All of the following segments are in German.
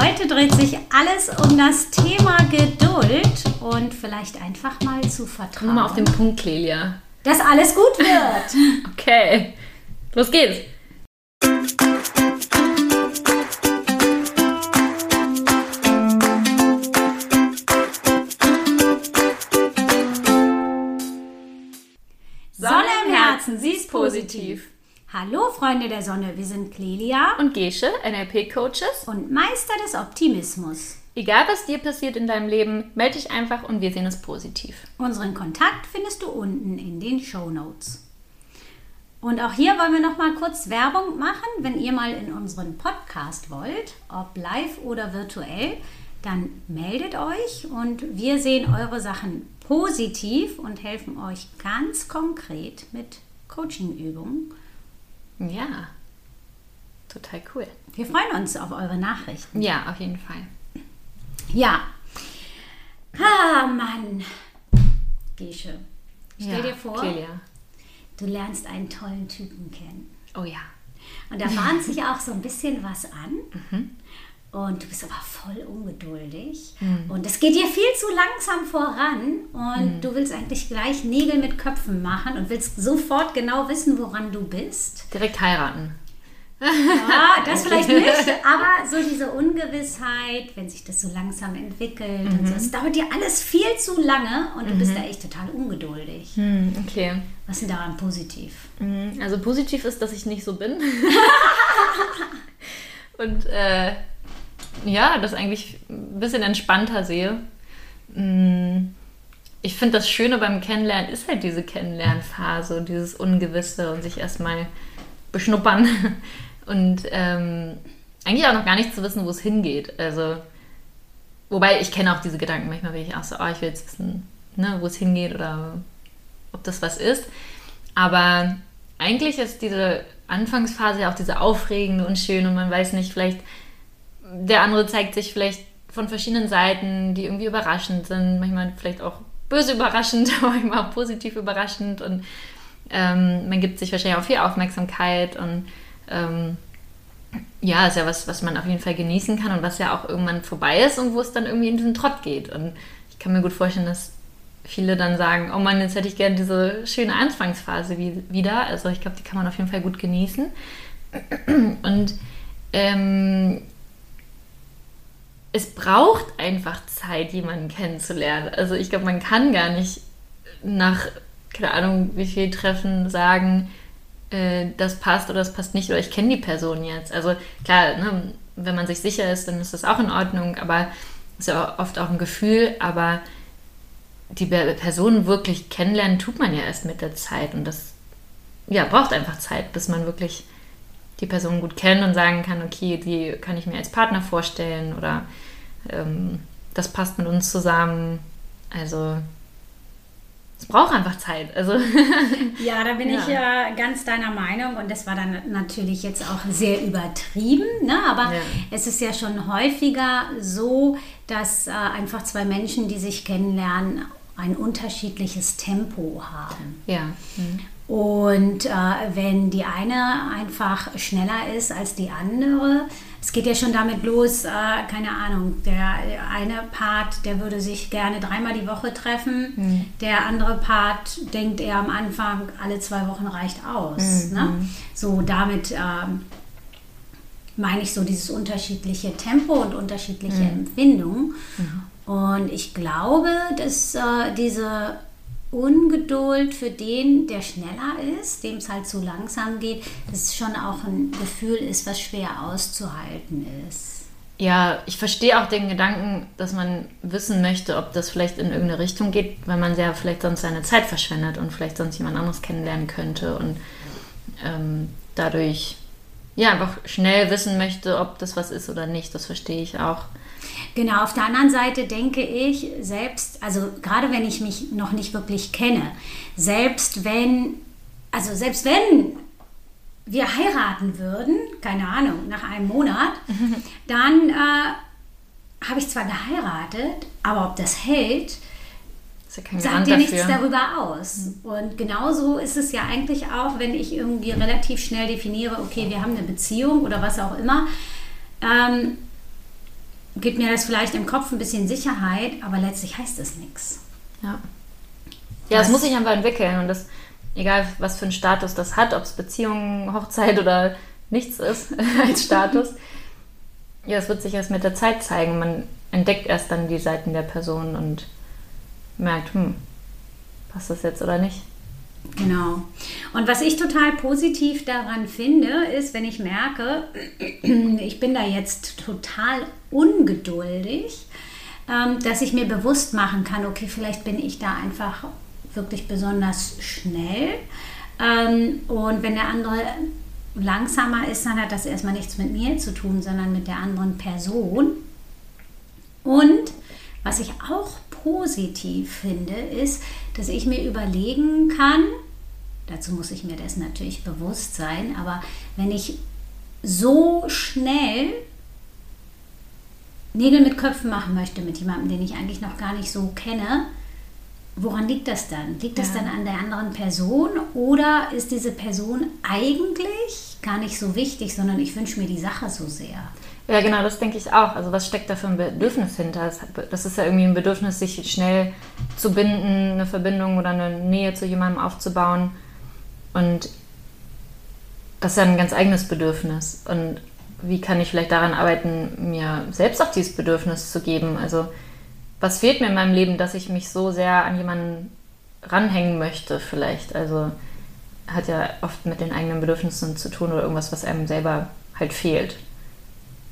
Heute dreht sich alles um das Thema Geduld und vielleicht einfach mal zu vertrauen. Komm mal auf den Punkt, Clelia. Dass alles gut wird. okay, los geht's. Sonne im Herzen, sie ist positiv. Hallo Freunde der Sonne, wir sind Clelia und Gesche, NLP-Coaches und Meister des Optimismus. Egal was dir passiert in deinem Leben, melde dich einfach und wir sehen es positiv. Unseren Kontakt findest du unten in den Show Notes. Und auch hier wollen wir noch mal kurz Werbung machen, wenn ihr mal in unseren Podcast wollt, ob live oder virtuell, dann meldet euch und wir sehen eure Sachen positiv und helfen euch ganz konkret mit Coachingübungen ja, total cool. Wir freuen uns auf eure Nachrichten. Ja, auf jeden Fall. Ja. Ah, Mann. Gesche, stell ja, dir vor, Clelia. du lernst einen tollen Typen kennen. Oh ja. Und da bahnt sich auch so ein bisschen was an. Mhm. Und du bist aber voll ungeduldig. Mhm. Und es geht dir viel zu langsam voran. Und mhm. du willst eigentlich gleich Nägel mit Köpfen machen und willst sofort genau wissen, woran du bist. Direkt heiraten. Ja, das vielleicht nicht, aber so diese Ungewissheit, wenn sich das so langsam entwickelt mhm. und so, mhm. es dauert dir alles viel zu lange und du bist mhm. da echt total ungeduldig. Mhm, okay. Was ist denn daran positiv? Mhm, also positiv ist, dass ich nicht so bin. und äh, ja, das eigentlich ein bisschen entspannter sehe. Mm, ich finde, das Schöne beim Kennenlernen ist halt diese Kennenlernphase und dieses Ungewisse und sich erstmal beschnuppern und ähm, eigentlich auch noch gar nicht zu wissen, wo es hingeht. Also, wobei ich kenne auch diese Gedanken. Manchmal bin ich auch so, oh, ich will jetzt wissen, ne, wo es hingeht oder ob das was ist. Aber eigentlich ist diese Anfangsphase ja auch diese aufregende und schön und man weiß nicht, vielleicht der andere zeigt sich vielleicht von verschiedenen Seiten, die irgendwie überraschend sind, manchmal vielleicht auch böse überraschend, manchmal auch positiv überraschend und ähm, man gibt sich wahrscheinlich auch viel Aufmerksamkeit und ähm, ja, ist ja was, was man auf jeden Fall genießen kann und was ja auch irgendwann vorbei ist und wo es dann irgendwie in diesen Trott geht. Und ich kann mir gut vorstellen, dass viele dann sagen, oh Mann, jetzt hätte ich gerne diese schöne Anfangsphase wie, wieder. Also ich glaube, die kann man auf jeden Fall gut genießen. Und ähm, es braucht einfach Zeit, jemanden kennenzulernen. Also ich glaube, man kann gar nicht nach, keine Ahnung, wie viel Treffen sagen, äh, das passt oder das passt nicht oder ich kenne die Person jetzt. Also klar, ne, wenn man sich sicher ist, dann ist das auch in Ordnung, aber ist ja oft auch ein Gefühl, aber die Person wirklich kennenlernen tut man ja erst mit der Zeit und das ja, braucht einfach Zeit, bis man wirklich die Person gut kennt und sagen kann, okay, die kann ich mir als Partner vorstellen oder ähm, das passt mit uns zusammen. Also es braucht einfach Zeit. Also ja, da bin ja. ich ja ganz deiner Meinung und das war dann natürlich jetzt auch sehr übertrieben, ne? aber ja. es ist ja schon häufiger so, dass äh, einfach zwei Menschen, die sich kennenlernen, ein unterschiedliches Tempo haben. Ja. Mhm. Und äh, wenn die eine einfach schneller ist als die andere, es geht ja schon damit los, äh, keine Ahnung, der eine Part, der würde sich gerne dreimal die Woche treffen, mhm. der andere Part denkt er am Anfang, alle zwei Wochen reicht aus. Mhm. Ne? So damit ähm, meine ich so dieses unterschiedliche Tempo und unterschiedliche mhm. Empfindung. Mhm. Und ich glaube, dass äh, diese Ungeduld für den, der schneller ist, dem es halt zu langsam geht, dass es schon auch ein Gefühl ist, was schwer auszuhalten ist. Ja, ich verstehe auch den Gedanken, dass man wissen möchte, ob das vielleicht in irgendeine Richtung geht, weil man ja vielleicht sonst seine Zeit verschwendet und vielleicht sonst jemand anderes kennenlernen könnte und ähm, dadurch ja einfach schnell wissen möchte, ob das was ist oder nicht. Das verstehe ich auch. Genau, auf der anderen Seite denke ich, selbst, also gerade wenn ich mich noch nicht wirklich kenne, selbst wenn, also selbst wenn wir heiraten würden, keine Ahnung, nach einem Monat, dann äh, habe ich zwar geheiratet, aber ob das hält, ja sagt dir nichts darüber aus. Mhm. Und genauso ist es ja eigentlich auch, wenn ich irgendwie relativ schnell definiere, okay, wir haben eine Beziehung oder was auch immer. Ähm, gibt mir das vielleicht im Kopf ein bisschen Sicherheit, aber letztlich heißt es nichts. Ja. Ja, es muss sich einfach entwickeln und das, egal was für einen Status das hat, ob es Beziehung, Hochzeit oder nichts ist als Status, ja, es wird sich erst mit der Zeit zeigen. Man entdeckt erst dann die Seiten der Person und merkt, hm, passt das jetzt oder nicht. Genau. Und was ich total positiv daran finde, ist, wenn ich merke, ich bin da jetzt total ungeduldig, ähm, dass ich mir bewusst machen kann, okay, vielleicht bin ich da einfach wirklich besonders schnell. Ähm, und wenn der andere langsamer ist, dann hat das erstmal nichts mit mir zu tun, sondern mit der anderen Person. Und was ich auch positiv finde, ist, dass ich mir überlegen kann, dazu muss ich mir das natürlich bewusst sein, aber wenn ich so schnell Nägel mit Köpfen machen möchte mit jemandem, den ich eigentlich noch gar nicht so kenne, woran liegt das dann? Liegt das ja. dann an der anderen Person oder ist diese Person eigentlich gar nicht so wichtig, sondern ich wünsche mir die Sache so sehr? Ja, genau, das denke ich auch. Also was steckt da für ein Bedürfnis hinter? Das ist ja irgendwie ein Bedürfnis, sich schnell zu binden, eine Verbindung oder eine Nähe zu jemandem aufzubauen. Und das ist ja ein ganz eigenes Bedürfnis. Und wie kann ich vielleicht daran arbeiten, mir selbst auch dieses Bedürfnis zu geben? Also was fehlt mir in meinem Leben, dass ich mich so sehr an jemanden ranhängen möchte vielleicht? Also hat ja oft mit den eigenen Bedürfnissen zu tun oder irgendwas, was einem selber halt fehlt.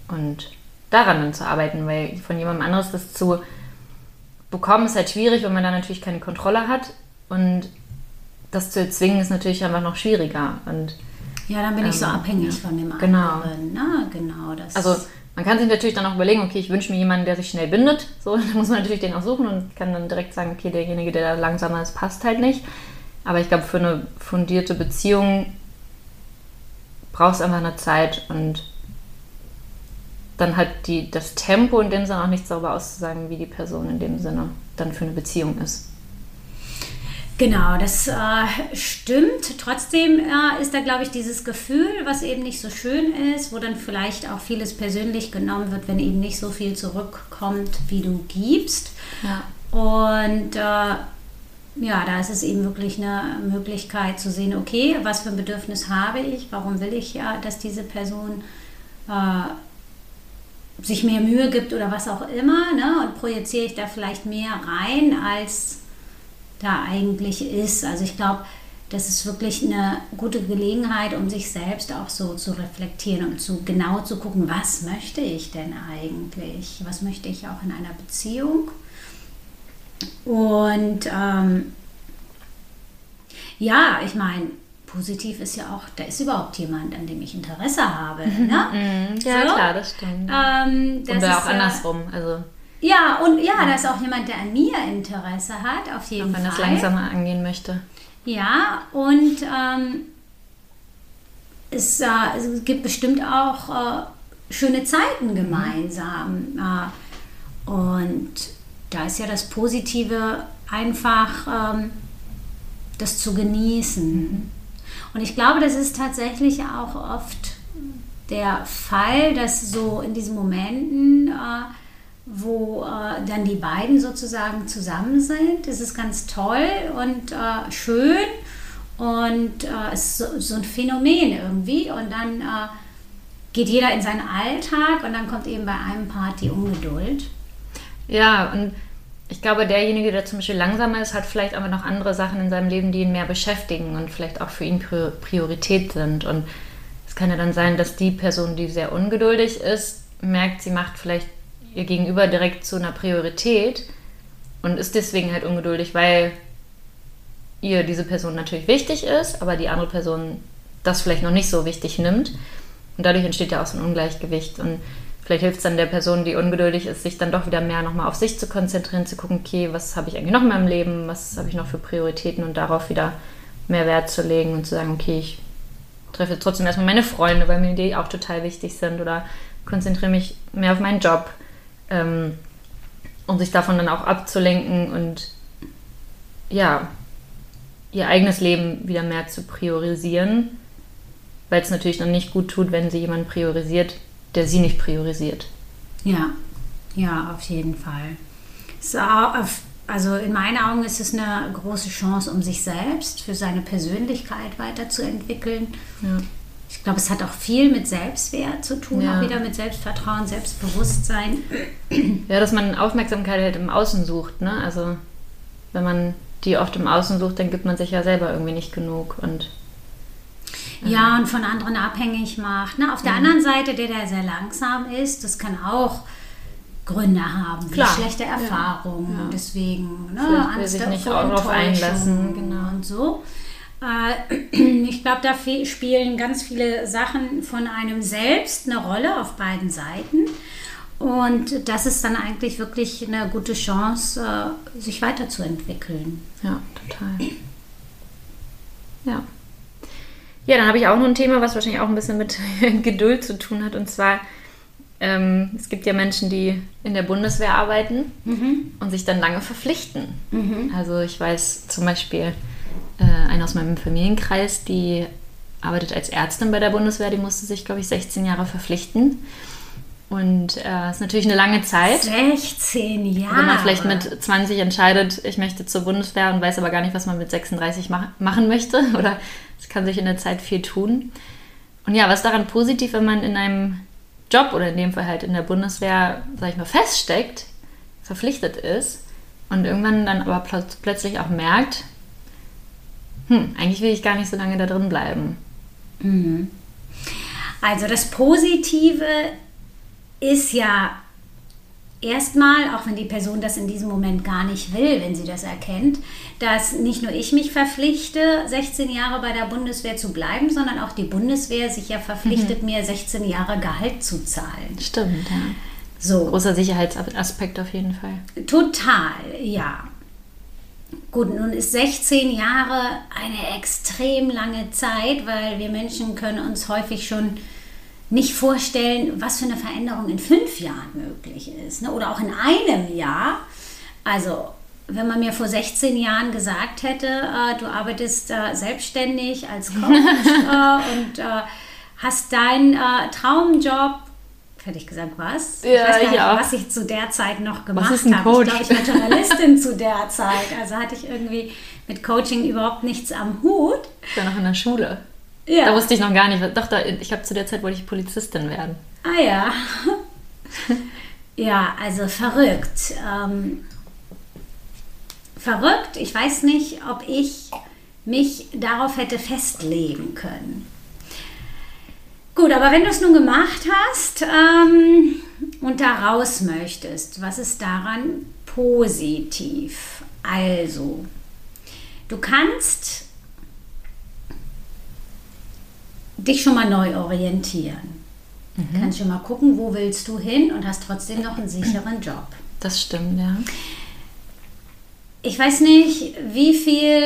Und daran dann zu arbeiten, weil von jemandem anderes das zu bekommen ist halt schwierig, wenn man da natürlich keine Kontrolle hat. Und das zu erzwingen ist natürlich einfach noch schwieriger. Und ja, dann bin ähm, ich so ähm, abhängig ja. von dem genau. anderen. Genau. Na, genau das. Also man kann sich natürlich dann auch überlegen, okay, ich wünsche mir jemanden, der sich schnell bindet. So, dann muss man natürlich den auch suchen und kann dann direkt sagen, okay, derjenige, der da langsamer ist, passt halt nicht. Aber ich glaube, für eine fundierte Beziehung brauchst du einfach eine Zeit und dann hat die, das Tempo in dem Sinne auch nichts darüber auszusagen, wie die Person in dem Sinne dann für eine Beziehung ist. Genau, das äh, stimmt. Trotzdem äh, ist da, glaube ich, dieses Gefühl, was eben nicht so schön ist, wo dann vielleicht auch vieles persönlich genommen wird, wenn eben nicht so viel zurückkommt, wie du gibst. Ja. Und äh, ja, da ist es eben wirklich eine Möglichkeit zu sehen, okay, was für ein Bedürfnis habe ich, warum will ich ja, dass diese Person äh, sich mehr Mühe gibt oder was auch immer, ne? und projiziere ich da vielleicht mehr rein als da eigentlich ist. Also ich glaube, das ist wirklich eine gute Gelegenheit, um sich selbst auch so zu reflektieren und zu genau zu gucken, was möchte ich denn eigentlich? Was möchte ich auch in einer Beziehung? Und ähm, ja, ich meine, positiv ist ja auch, da ist überhaupt jemand, an dem ich Interesse habe. Mhm. Ne? Mhm. ja, so. klar, das stimmt. Ähm, das und auch andersrum. Also ja, und ja, da ist auch jemand, der an mir Interesse hat, auf jeden auch wenn Fall. Wenn das langsamer angehen möchte. Ja, und ähm, es, äh, es, gibt bestimmt auch äh, schöne Zeiten gemeinsam. Äh, und da ist ja das Positive einfach, ähm, das zu genießen. Mhm. Und ich glaube, das ist tatsächlich auch oft der Fall, dass so in diesen Momenten äh, wo äh, dann die beiden sozusagen zusammen sind. Ist ganz toll und äh, schön und äh, es ist so, so, ein Phänomen irgendwie. Und dann äh, geht jeder in seinen Alltag und dann kommt eben bei einem Part die Ungeduld. Ja, und ich glaube, derjenige, der zum Beispiel langsamer ist, hat vielleicht aber noch andere Sachen in seinem Leben, die ihn mehr beschäftigen und vielleicht auch für ihn Priorität sind. Und es kann ja dann sein, dass die Person, die sehr ungeduldig ist, merkt, sie macht vielleicht ihr Gegenüber direkt zu einer Priorität und ist deswegen halt ungeduldig, weil ihr diese Person natürlich wichtig ist, aber die andere Person das vielleicht noch nicht so wichtig nimmt. Und dadurch entsteht ja auch so ein Ungleichgewicht. Und vielleicht hilft es dann der Person, die ungeduldig ist, sich dann doch wieder mehr nochmal auf sich zu konzentrieren, zu gucken, okay, was habe ich eigentlich noch in meinem Leben, was habe ich noch für Prioritäten und darauf wieder mehr Wert zu legen und zu sagen, okay, ich treffe trotzdem erstmal meine Freunde, weil mir die auch total wichtig sind oder konzentriere mich mehr auf meinen Job ähm, um sich davon dann auch abzulenken und ja, ihr eigenes Leben wieder mehr zu priorisieren, weil es natürlich dann nicht gut tut, wenn sie jemanden priorisiert, der sie nicht priorisiert. Ja, Ja, auf jeden Fall. So, also in meinen Augen ist es eine große Chance, um sich selbst, für seine Persönlichkeit weiterzuentwickeln. Ja. Ich glaube, es hat auch viel mit Selbstwert zu tun, Ja. auch wieder mit Selbstvertrauen, Selbstbewusstsein. Ja, dass man Aufmerksamkeit halt im Außen sucht, ne? Also wenn man die oft im Außen sucht, dann gibt man sich ja selber irgendwie nicht genug und Ja, und von anderen abhängig macht. Ne? Auf der anderen Seite, der, der sehr langsam ist, das kann auch Gründe haben, wie Klar. schlechte. Erfahrungen. Ja. Deswegen ne? Vielleicht will Angst sich nicht auch drauf einlassen, genau. Und so. Äh, Ich glaube, da spielen ganz viele Sachen von einem selbst eine Rolle auf beiden Seiten. Und das ist dann eigentlich wirklich eine gute Chance, äh, sich weiterzuentwickeln. ja, total. Ja. Ja, dann habe ich auch noch ein Thema, was wahrscheinlich auch ein bisschen mit Geduld zu tun hat. Und zwar, ähm, es gibt ja Menschen, die in der Bundeswehr arbeiten und sich dann lange verpflichten. Also ich weiß zum Beispiel, äh, eine aus meinem Familienkreis, die arbeitet als Ärztin bei der Bundeswehr, die musste sich, glaube ich, 16 Jahre verpflichten. Und äh, ist natürlich eine lange Zeit. 16 Jahre. Wenn man vielleicht mit 20 entscheidet, ich möchte zur Bundeswehr und weiß aber gar nicht, was man mit 36 mach machen möchte. Oder es kann sich in der Zeit viel tun. Und ja, was daran positiv, wenn man in einem Job oder in dem Fall halt in der Bundeswehr, sag ich mal, feststeckt, verpflichtet ist und irgendwann dann aber pl plötzlich auch merkt, hm, eigentlich will ich gar nicht so lange da drin bleiben. Also das Positive ist ja erstmal, auch wenn die Person das in diesem Moment gar nicht will, wenn sie das erkennt, dass nicht nur ich mich verpflichte, 16 Jahre bei der Bundeswehr zu bleiben, sondern auch die Bundeswehr sich ja verpflichtet, mir 16 Jahre Gehalt zu zahlen. Stimmt, ja. So. Großer Sicherheitsaspekt auf jeden Fall. Total, ja. Gut, nun ist 16 Jahre eine extrem lange Zeit, weil wir Menschen können uns häufig schon nicht vorstellen, was für eine Veränderung in fünf Jahren möglich ist. Ne? Oder auch in einem Jahr. Also, wenn man mir vor 16 Jahren gesagt hätte, äh, du arbeitest äh, selbstständig als Coach äh, und äh, hast deinen äh, Traumjob, hätte ich gesagt, was? ich Ja, weiß gar nicht, ja. was ich zu der Zeit noch gemacht habe. Ich glaube, ich war Journalistin zu der Zeit. Also hatte ich irgendwie mit Coaching überhaupt nichts am Hut. Ich war noch in der Schule. Ja. Da wusste ich noch gar nicht. Doch, da, ich habe zu der Zeit wollte ich Polizistin werden. Ah ja. ja, also verrückt. Ähm, verrückt. Ich weiß nicht, ob ich mich darauf hätte festlegen können. Gut, aber wenn du es nun gemacht hast ähm, und da raus möchtest, was ist daran positiv? Also, du kannst dich schon mal neu orientieren. Mhm. Kannst schon mal gucken, wo willst du hin und hast trotzdem noch einen sicheren Job. Das stimmt, ja. Ich weiß nicht, wie viel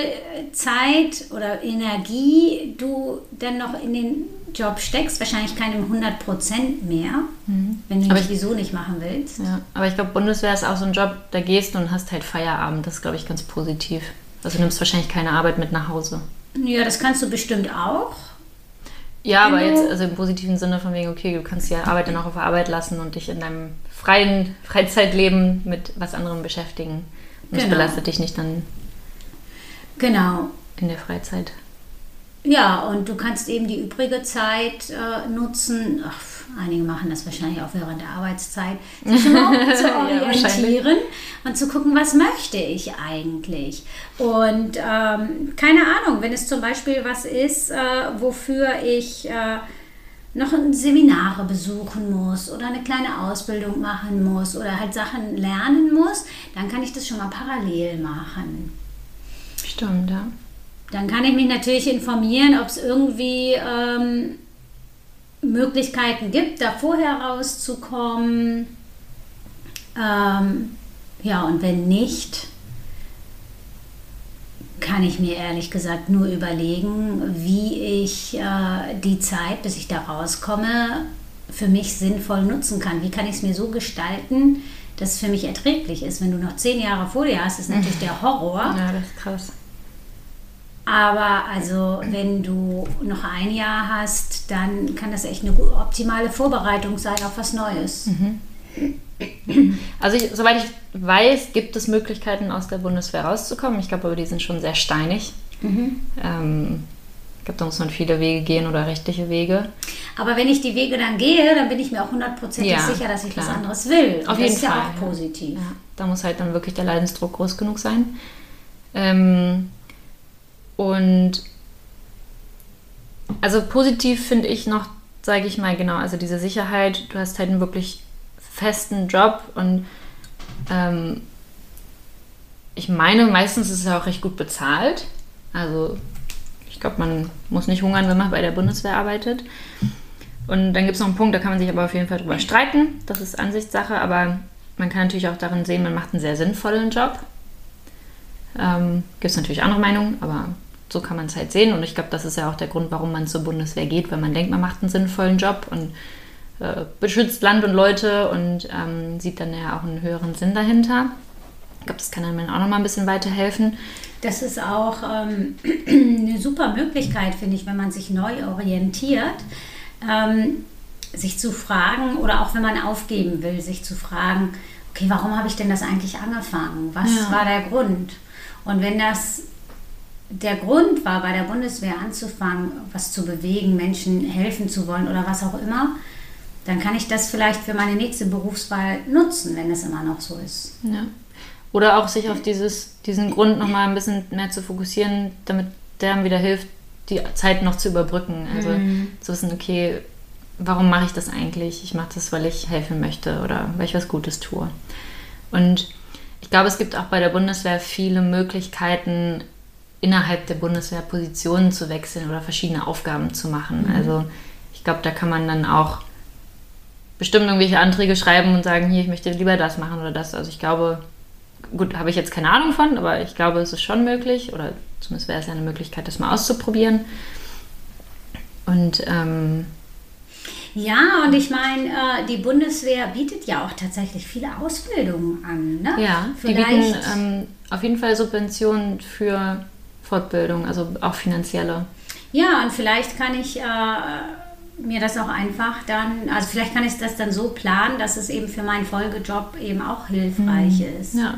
Zeit oder Energie du denn noch in den Job steckst. Wahrscheinlich keinem 100% mehr, wenn du ihn Mhm. Aber ich- sowieso nicht machen willst. ja. Aber ich glaube, Bundeswehr ist auch so ein Job, da gehst du und hast halt Feierabend. Das ist, glaube ich, ganz positiv. Also du nimmst wahrscheinlich keine Arbeit mit nach Hause. Ja, das kannst du bestimmt auch. Ja, aber Wenn jetzt, also im positiven Sinne von wegen, okay, du kannst die Arbeit dann auch auf Arbeit lassen und dich in deinem freien Freizeitleben mit was anderem beschäftigen. Und Genau. belastet dich nicht dann Genau. in der Freizeit. Ja, und du kannst eben die übrige Zeit äh, nutzen. Ach, einige machen das wahrscheinlich auch während der Arbeitszeit, sich überhaupt zu Ja, orientieren und zu gucken, was möchte ich eigentlich. Und ähm, keine Ahnung, wenn es zum Beispiel was ist, äh, wofür ich äh, noch Seminare besuchen muss oder eine kleine Ausbildung machen muss oder halt Sachen lernen muss, dann kann ich das schon mal parallel machen. Stimmt, ja. Dann kann ich mich natürlich informieren, ob es irgendwie ähm, Möglichkeiten gibt, da vorher rauszukommen. Ähm, ja, und wenn nicht, kann ich mir ehrlich gesagt nur überlegen, wie ich äh, die Zeit, bis ich da rauskomme, für mich sinnvoll nutzen kann. Wie kann ich es mir so gestalten, dass es für mich erträglich ist? Wenn du noch zehn Jahre vor dir hast, ist natürlich der Horror. Ja, das ist krass. Aber also, wenn du noch ein Jahr hast, dann kann das echt eine optimale Vorbereitung sein auf was Neues. Also ich, soweit ich weiß, gibt es Möglichkeiten, aus der Bundeswehr rauszukommen. Ich glaube aber, die sind schon sehr steinig. Mhm. Ähm, ich glaube, da muss man viele Wege gehen oder rechtliche Wege. Aber wenn ich die Wege dann gehe, dann bin ich mir auch hundertprozentig Ja, sicher, dass ich klar. was anderes will. Und Auf das jeden ist ja Fall, auch ja. positiv. Ja, da muss halt dann wirklich der Leidensdruck groß genug sein. Ähm, und also positiv finde ich noch, sage ich mal genau, also diese Sicherheit, du hast halt einen wirklich festen Job und ähm, ich meine, meistens ist es auch recht gut bezahlt. Also ich glaube, man muss nicht hungern, wenn man bei der Bundeswehr arbeitet. Und dann gibt es noch einen Punkt, da kann man sich aber auf jeden Fall drüber streiten. Das ist Ansichtssache, aber man kann natürlich auch darin sehen, man macht einen sehr sinnvollen Job. Ähm, gibt es natürlich andere Meinungen, aber so kann man es halt sehen. Und ich glaube, das ist ja auch der Grund, warum man zur Bundeswehr geht, weil man denkt, man macht einen sinnvollen Job und äh, beschützt Land und Leute und ähm, sieht dann ja auch einen höheren Sinn dahinter. Ich glaube, das kann einem auch nochmal ein bisschen weiterhelfen. Das ist auch ähm, eine super Möglichkeit, finde ich, wenn man sich neu orientiert, ähm, sich zu fragen oder auch wenn man aufgeben will, sich zu fragen, okay, warum habe ich denn das eigentlich angefangen? Was Ja. war der Grund? Und wenn das der Grund war, bei der Bundeswehr anzufangen, was zu bewegen, Menschen helfen zu wollen oder was auch immer, dann kann ich das vielleicht für meine nächste Berufswahl nutzen, wenn es immer noch so ist. Ja. Oder auch sich auf dieses, diesen Grund nochmal ein bisschen mehr zu fokussieren, damit der einem wieder hilft, die Zeit noch zu überbrücken. Also Mhm. zu wissen, okay, warum mache ich das eigentlich? Ich mache das, weil ich helfen möchte oder weil ich was Gutes tue. Und ich glaube, es gibt auch bei der Bundeswehr viele Möglichkeiten, innerhalb der Bundeswehr Positionen zu wechseln oder verschiedene Aufgaben zu machen. Also ich glaube, da kann man dann auch bestimmt irgendwelche Anträge schreiben und sagen, hier, ich möchte lieber das machen oder das. Also ich glaube, gut, habe ich jetzt keine Ahnung von, aber ich glaube, es ist schon möglich oder zumindest wäre es ja eine Möglichkeit, das mal auszuprobieren. Und ähm, Ja, und ich meine, äh, die Bundeswehr bietet ja auch tatsächlich viele Ausbildungen an. Ne? ja, die Vielleicht. bieten ähm, auf jeden Fall Subventionen für Fortbildung, also auch finanzielle. ja, und vielleicht kann ich äh, mir das auch einfach dann, also vielleicht kann ich das dann so planen, dass es eben für meinen Folgejob eben auch hilfreich ist. Ja.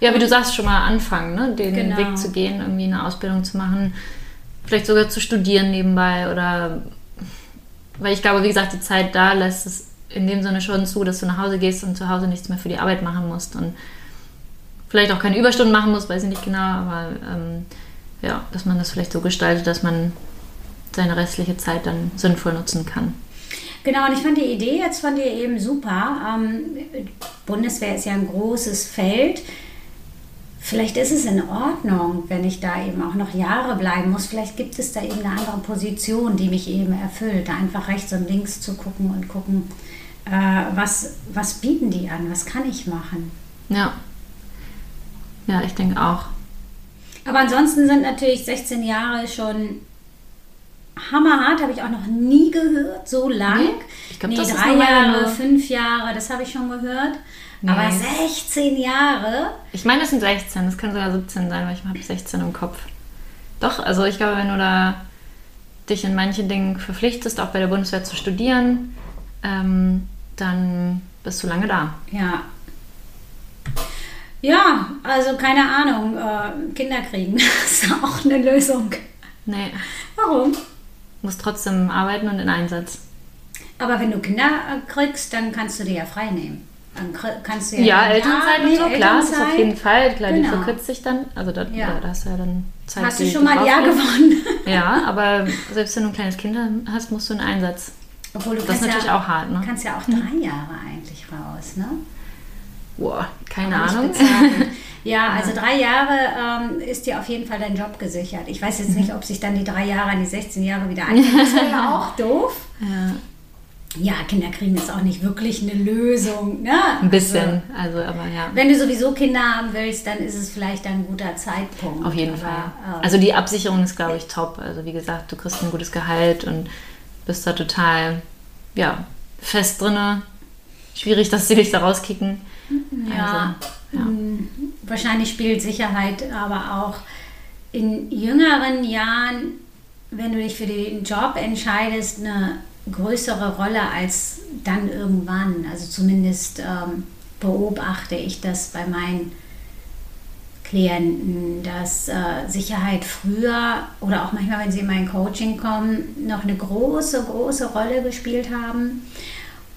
Ja, wie du sagst, schon mal anfangen, ne? den Genau. Weg zu gehen, irgendwie eine Ausbildung zu machen, vielleicht sogar zu studieren nebenbei oder weil ich glaube, wie gesagt, die Zeit da lässt es in dem Sinne schon zu, dass du nach Hause gehst und zu Hause nichts mehr für die Arbeit machen musst und vielleicht auch keine Überstunden machen musst, weiß ich nicht genau, aber ähm, ja, dass man das vielleicht so gestaltet, dass man seine restliche Zeit dann sinnvoll nutzen kann. Genau, und ich fand die Idee jetzt von dir eben super. Ähm, Bundeswehr ist ja ein großes Feld. Vielleicht ist es in Ordnung, wenn ich da eben auch noch Jahre bleiben muss. Vielleicht gibt es da eben eine andere Position, die mich eben erfüllt. Da einfach rechts und links zu gucken und gucken, äh, was, was bieten die an, was kann ich machen. Ja. Ja, ich denke auch. Aber ansonsten sind natürlich 16 Jahre schon hammerhart, habe ich auch noch nie gehört, so lang. Nee, ich glaub, nee, das ist drei Weile Jahre, fünf Jahre, das habe ich schon gehört. Nee. Aber 16 Jahre, Ich meine, es sind 16, das kann sogar 17 sein, weil ich habe 16 im Kopf. Doch, also ich glaube, wenn du da dich in manchen Dingen verpflichtest, auch bei der Bundeswehr zu studieren, ähm, dann bist du lange da. ja. Ja, also keine Ahnung, äh, Kinder kriegen, das ist auch eine Lösung. Nee, Warum? musst trotzdem arbeiten und in Einsatz. Aber wenn du Kinder äh, kriegst, dann kannst du dir ja frei nehmen. Dann kannst du ja, Ja, Elternzeit und so, klar, das ist auf jeden Fall. Klar, die Genau. verkürzt sich dann. Also da, Ja. da, hast du ja dann Zeit. Hast du die- schon die mal ein Jahr gewonnen? Ja, aber selbst wenn du ein kleines Kind hast, musst du in Einsatz. Obwohl du Das ist kannst natürlich ja, auch hart, ne? kannst ja auch drei Jahre eigentlich raus, ne? Boah, keine Ahnung. Ja, also drei Jahre ähm, ist dir auf jeden Fall dein Job gesichert. Ich weiß jetzt Mhm. nicht, ob sich dann die drei Jahre an die 16 Jahre wieder anfangen. Das wäre ja auch doof. Ja, Ja, Kinder kriegen ist auch nicht wirklich eine Lösung. Ne? ein bisschen, also aber ja. Also, wenn du sowieso Kinder haben willst, dann ist es vielleicht ein guter Zeitpunkt. Auf jeden Aber, Fall. ähm, Also die Absicherung ist, glaube ich, top. Also wie gesagt, du kriegst ein gutes Gehalt und bist da total, ja, fest drinne. Schwierig, dass sie dich da rauskicken. Ja, Also, ja. m, wahrscheinlich spielt Sicherheit aber auch in jüngeren Jahren, wenn du dich für den Job entscheidest, eine größere Rolle als dann irgendwann. Also zumindest ähm, beobachte ich das bei meinen Klienten, dass äh, Sicherheit früher oder auch manchmal, wenn sie in mein Coaching kommen, noch eine große, große Rolle gespielt haben.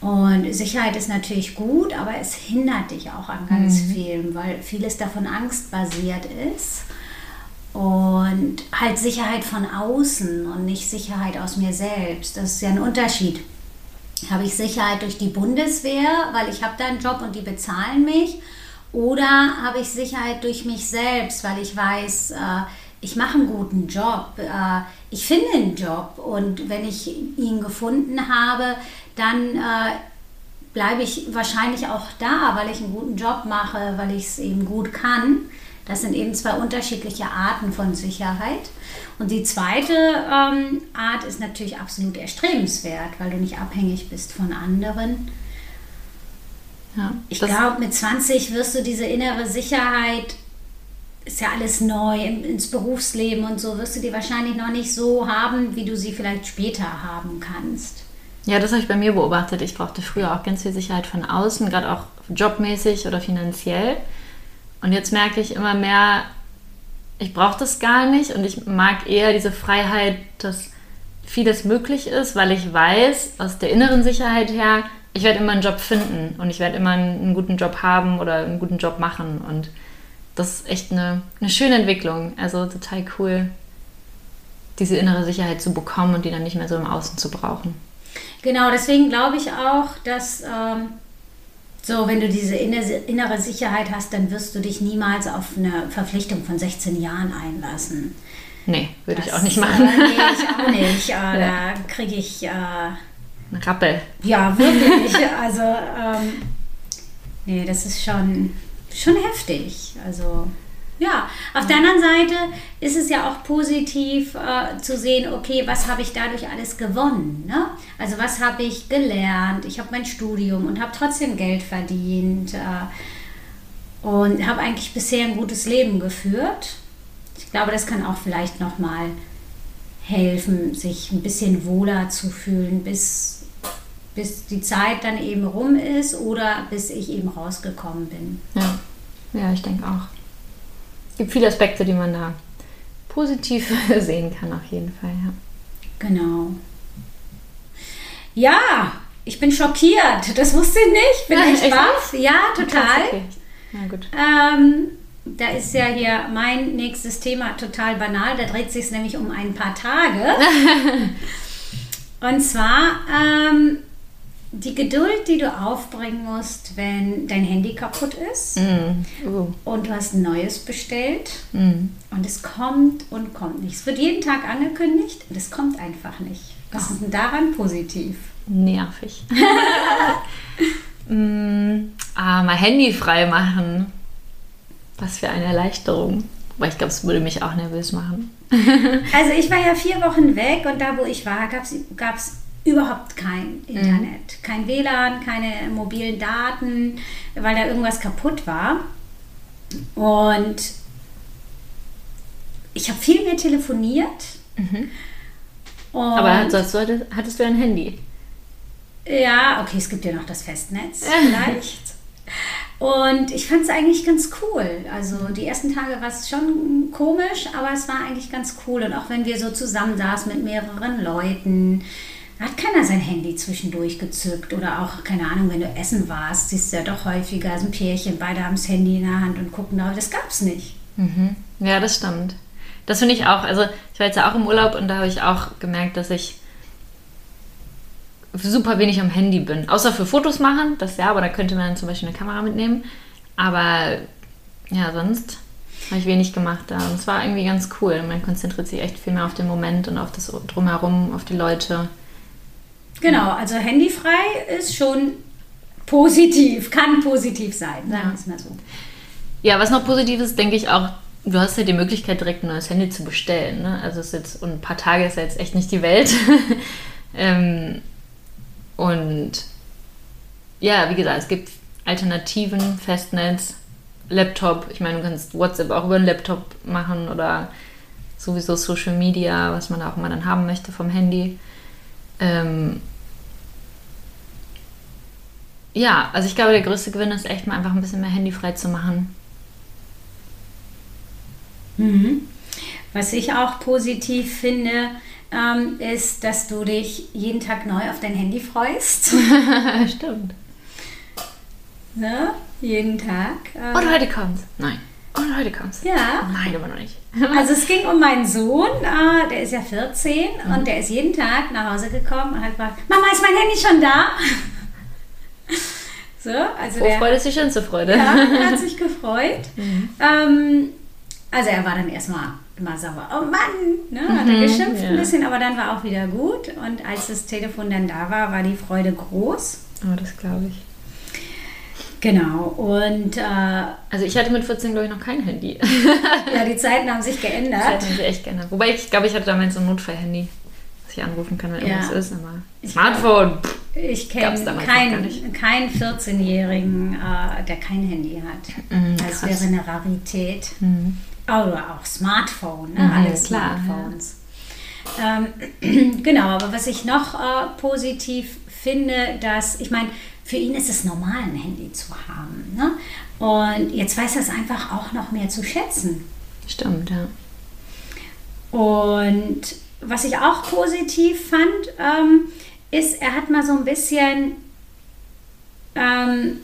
Und Sicherheit ist natürlich gut, aber es hindert dich auch an ganz mhm. vielem, weil vieles davon angstbasiert ist. Und halt Sicherheit von außen und nicht Sicherheit aus mir selbst. Das ist ja ein Unterschied. Habe ich Sicherheit durch die Bundeswehr, weil ich habe da einen Job und die bezahlen mich? Oder habe ich Sicherheit durch mich selbst, weil ich weiß, äh, ich mache einen guten Job, äh, ich finde einen Job und wenn ich ihn gefunden habe, dann äh, bleibe ich wahrscheinlich auch da, weil ich einen guten Job mache, weil ich es eben gut kann. Das sind eben zwei unterschiedliche Arten von Sicherheit. Und die zweite ähm, Art ist natürlich absolut erstrebenswert, weil du nicht abhängig bist von anderen. Ja, ich glaube, mit 20 wirst du diese innere Sicherheit, ist ja alles neu, ins Berufsleben und so, wirst du die wahrscheinlich noch nicht so haben, wie du sie vielleicht später haben kannst. Ja, das habe ich bei mir beobachtet. Ich brauchte früher auch ganz viel Sicherheit von außen, gerade auch jobmäßig oder finanziell. Und jetzt merke ich immer mehr, ich brauche das gar nicht und ich mag eher diese Freiheit, dass vieles möglich ist, weil ich weiß, aus der inneren Sicherheit her, ich werde immer einen Job finden und ich werde immer einen, guten Job haben oder einen guten Job machen. Und das ist echt eine, eine schöne Entwicklung. Also total cool, diese innere Sicherheit zu bekommen und die dann nicht mehr so im Außen zu brauchen. Genau, deswegen glaube ich auch, dass ähm, so, wenn du diese innere Sicherheit hast, dann wirst du dich niemals auf eine Verpflichtung von 16 Jahren einlassen. Nee, würde ich auch nicht machen. Äh, nee, ich auch nicht. Äh, ja. Da kriege ich. Äh, Rappel. Ja, wirklich. also, ähm, nee, das ist schon, schon heftig. Also. Ja, auf der anderen Seite ist es ja auch positiv äh, zu sehen, okay, was habe ich dadurch alles gewonnen? Ne? Also was habe ich gelernt? Ich habe mein Studium und habe trotzdem Geld verdient äh, und habe eigentlich bisher ein gutes Leben geführt. Ich glaube, das kann auch vielleicht nochmal helfen, sich ein bisschen wohler zu fühlen, bis, bis die Zeit dann eben rum ist oder bis ich eben rausgekommen bin. Ja, ja ich denke auch gibt viele Aspekte, die man da positiv sehen kann, auf jeden Fall. Ja. Genau. Ja, ich bin schockiert. Das wusste ich nicht. Bin ja, ich baff. Ja, total. Okay. Na gut. Ähm, da ist ja hier mein nächstes Thema total banal. Da dreht sich es nämlich um ein paar Tage. Und zwar ähm, die Geduld, die du aufbringen musst, wenn dein Handy kaputt ist mm. uh. und du hast ein neues bestellt mm. und es kommt und kommt nicht. Es wird jeden Tag angekündigt und es kommt einfach nicht. Was oh. ist denn daran positiv? Nervig. mm, ah, mal Handy frei machen. Was für eine Erleichterung. Aber ich glaube, es würde mich auch nervös machen. also ich war ja vier Wochen weg und da, wo ich war, gab es überhaupt kein Internet, mhm. kein WLAN, keine mobilen Daten, weil da irgendwas kaputt war. Und ich habe viel mehr telefoniert. Mhm. Aber hattest, hattest du ein Handy? Ja, okay, es gibt ja noch das Festnetz vielleicht. Und ich fand es eigentlich ganz cool. Also die ersten Tage war es schon komisch, aber es war eigentlich ganz cool. Und auch wenn wir so zusammen saßen mit mehreren Leuten, hat keiner sein Handy zwischendurch gezückt oder auch, keine Ahnung, wenn du essen warst, siehst du ja doch häufiger so ein Pärchen, beide haben das Handy in der Hand und gucken da, das gab es nicht. Mhm. Ja, das stimmt. Das finde ich auch, also ich war jetzt ja auch im Urlaub und da habe ich auch gemerkt, dass ich super wenig am Handy bin. Außer für Fotos machen, das ja, aber da könnte man zum Beispiel eine Kamera mitnehmen. Aber ja, sonst habe ich wenig gemacht da. Und es war irgendwie ganz cool. Man konzentriert sich echt viel mehr auf den Moment und auf das Drumherum, auf die Leute. Genau, also handyfrei ist schon positiv, kann positiv sein, sagen wir es mal so. Ja, was noch positiv ist, denke ich auch, du hast ja die Möglichkeit, direkt ein neues Handy zu bestellen. Ne? Also ist jetzt, und ein paar Tage ist ja jetzt echt nicht die Welt. ähm, und ja, wie gesagt, es gibt Alternativen, Festnetz, Laptop. Ich meine, du kannst WhatsApp auch über einen Laptop machen oder sowieso Social Media, was man auch immer dann haben möchte vom Handy. Ähm, ja, also ich glaube, der größte Gewinn ist echt mal einfach ein bisschen mehr handyfrei zu machen. Mhm. Was ich auch positiv finde, ähm, ist, dass du dich jeden Tag neu auf dein Handy freust. Stimmt. So, Jeden Tag. Ähm. Und heute kommt. Nein. Und heute kommt's. Ja. Nein, immer noch nicht. Also es ging um meinen Sohn, äh, der ist ja 14 Mhm. und der ist jeden Tag nach Hause gekommen und hat gefragt, Mama, ist mein Handy schon da? so, also der, Vorfreude ist die schönste Freude. ja, er hat sich gefreut. Mhm. Ähm, also er war dann erstmal immer sauer. Oh Mann, ne, hat er Mhm, geschimpft ja. ein bisschen, aber dann war auch wieder gut. Und als das Telefon dann da war, war die Freude groß. Oh, das glaube ich. Genau. Und äh, Also ich hatte mit 14, glaube ich, noch kein Handy. ja, die Zeiten haben sich geändert. hätte mich echt gerne. Wobei ich glaube, ich hatte damals so ein Notfall-Handy, das ich anrufen kann, wenn Ja. irgendwas ist. Aber Ich Smartphone. Ich Gab's kenne keinen nicht. kein 14-Jährigen, äh, der kein Handy hat. Mhm, Das wäre eine Rarität. Mhm. Oder auch Smartphone, ne? Mhm, alle klar, Smartphones. Ähm, genau, aber was ich noch äh, positiv finde, dass, ich meine, für ihn ist es normal, ein Handy zu haben. Ne? Und jetzt weiß er es einfach auch noch mehr zu schätzen. Stimmt, ja. Und was ich auch positiv fand, ähm, ist, er hat mal so ein bisschen, ähm,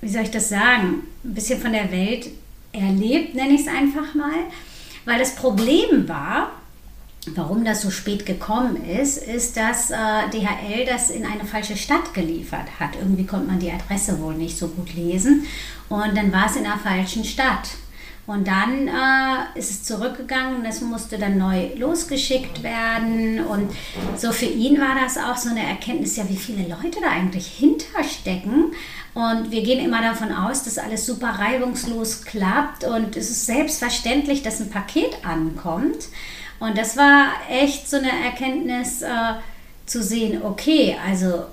wie soll ich das sagen, ein bisschen von der Welt erlebt, nenne ich es einfach mal. Weil das Problem war, warum das so spät gekommen ist, ist, dass äh, DHL das in eine falsche Stadt geliefert hat. Irgendwie konnte man die Adresse wohl nicht so gut lesen und dann war es in einer falschen Stadt. Und dann äh, ist es zurückgegangen und es musste dann neu losgeschickt werden. Und so für ihn war das auch so eine Erkenntnis, ja, wie viele Leute da eigentlich hinterstecken. Und wir gehen immer davon aus, dass alles super reibungslos klappt und es ist selbstverständlich, dass ein Paket ankommt. Und das war echt so eine Erkenntnis äh, zu sehen, okay, also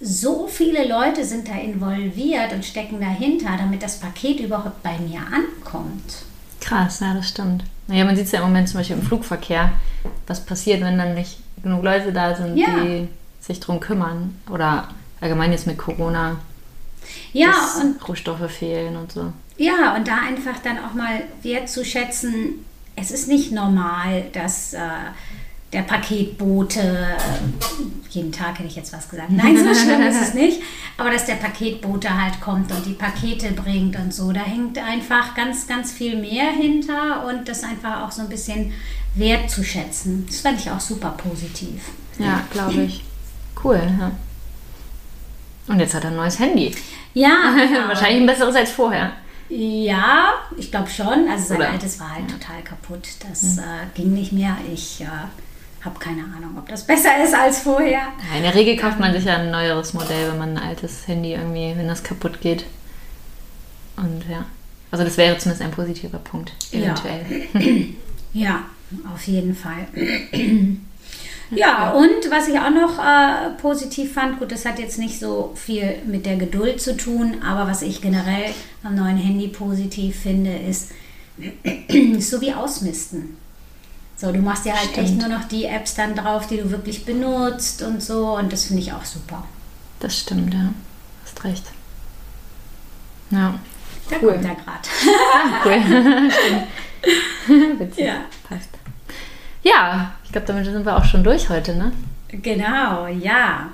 so viele Leute sind da involviert und stecken dahinter, damit das Paket überhaupt bei mir ankommt. Krass, ja, das stimmt. Naja, man sieht es ja im Moment zum Beispiel im Flugverkehr, was passiert, wenn dann nicht genug Leute da sind, Ja. die sich drum kümmern. Oder allgemein jetzt mit Corona, Ja, dass und Rohstoffe fehlen und so. Ja, und da einfach dann auch mal wertzuschätzen, es ist nicht normal, dass äh, der Paketbote, äh, jeden Tag hätte ich jetzt was gesagt, nein, so schlimm ist es nicht, aber dass der Paketbote halt kommt und die Pakete bringt und so, da hängt einfach ganz, ganz viel mehr hinter und das einfach auch so ein bisschen wertzuschätzen. Das fand ich auch super positiv. Ja, glaube ich. Cool, ja. Und jetzt hat er ein neues Handy. Ja, Wahrscheinlich ein besseres als vorher. Ja, ich glaube schon. Also sein Oder? altes war halt total kaputt. Das äh, ging nicht mehr. Ich äh, habe keine Ahnung, ob das besser ist als vorher. Ja, in der Regel kauft man sich ja ein neueres Modell, wenn man ein altes Handy irgendwie, wenn das kaputt geht. Und ja. Also das wäre zumindest ein positiver Punkt, Ja. eventuell. Ja, auf jeden Fall. Ja, und was ich auch noch äh, positiv fand, gut, das hat jetzt nicht so viel mit der Geduld zu tun, aber was ich generell am neuen Handy positiv finde, ist so wie Ausmisten. So, du machst ja halt Stimmt. echt nur noch die Apps dann drauf, die du wirklich benutzt und so und das finde ich auch super. Das stimmt, ja. Hast recht. Ja. Da Cool. kommt er gerade. Cool. Stimmt. Witzig. Ja. Passt. Ja, ich glaube, damit sind wir auch schon durch heute, ne? Genau, ja.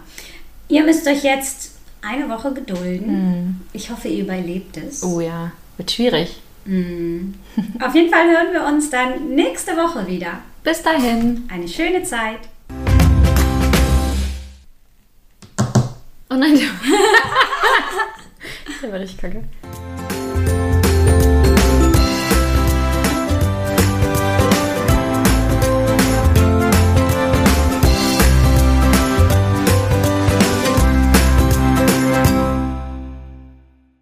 Ihr müsst euch jetzt eine Woche gedulden. Hm. Ich hoffe, ihr überlebt es. Oh ja, wird schwierig. Mm. Auf jeden Fall hören wir uns dann nächste Woche wieder. Bis dahin. Eine schöne Zeit. Oh nein, der war richtig kacke.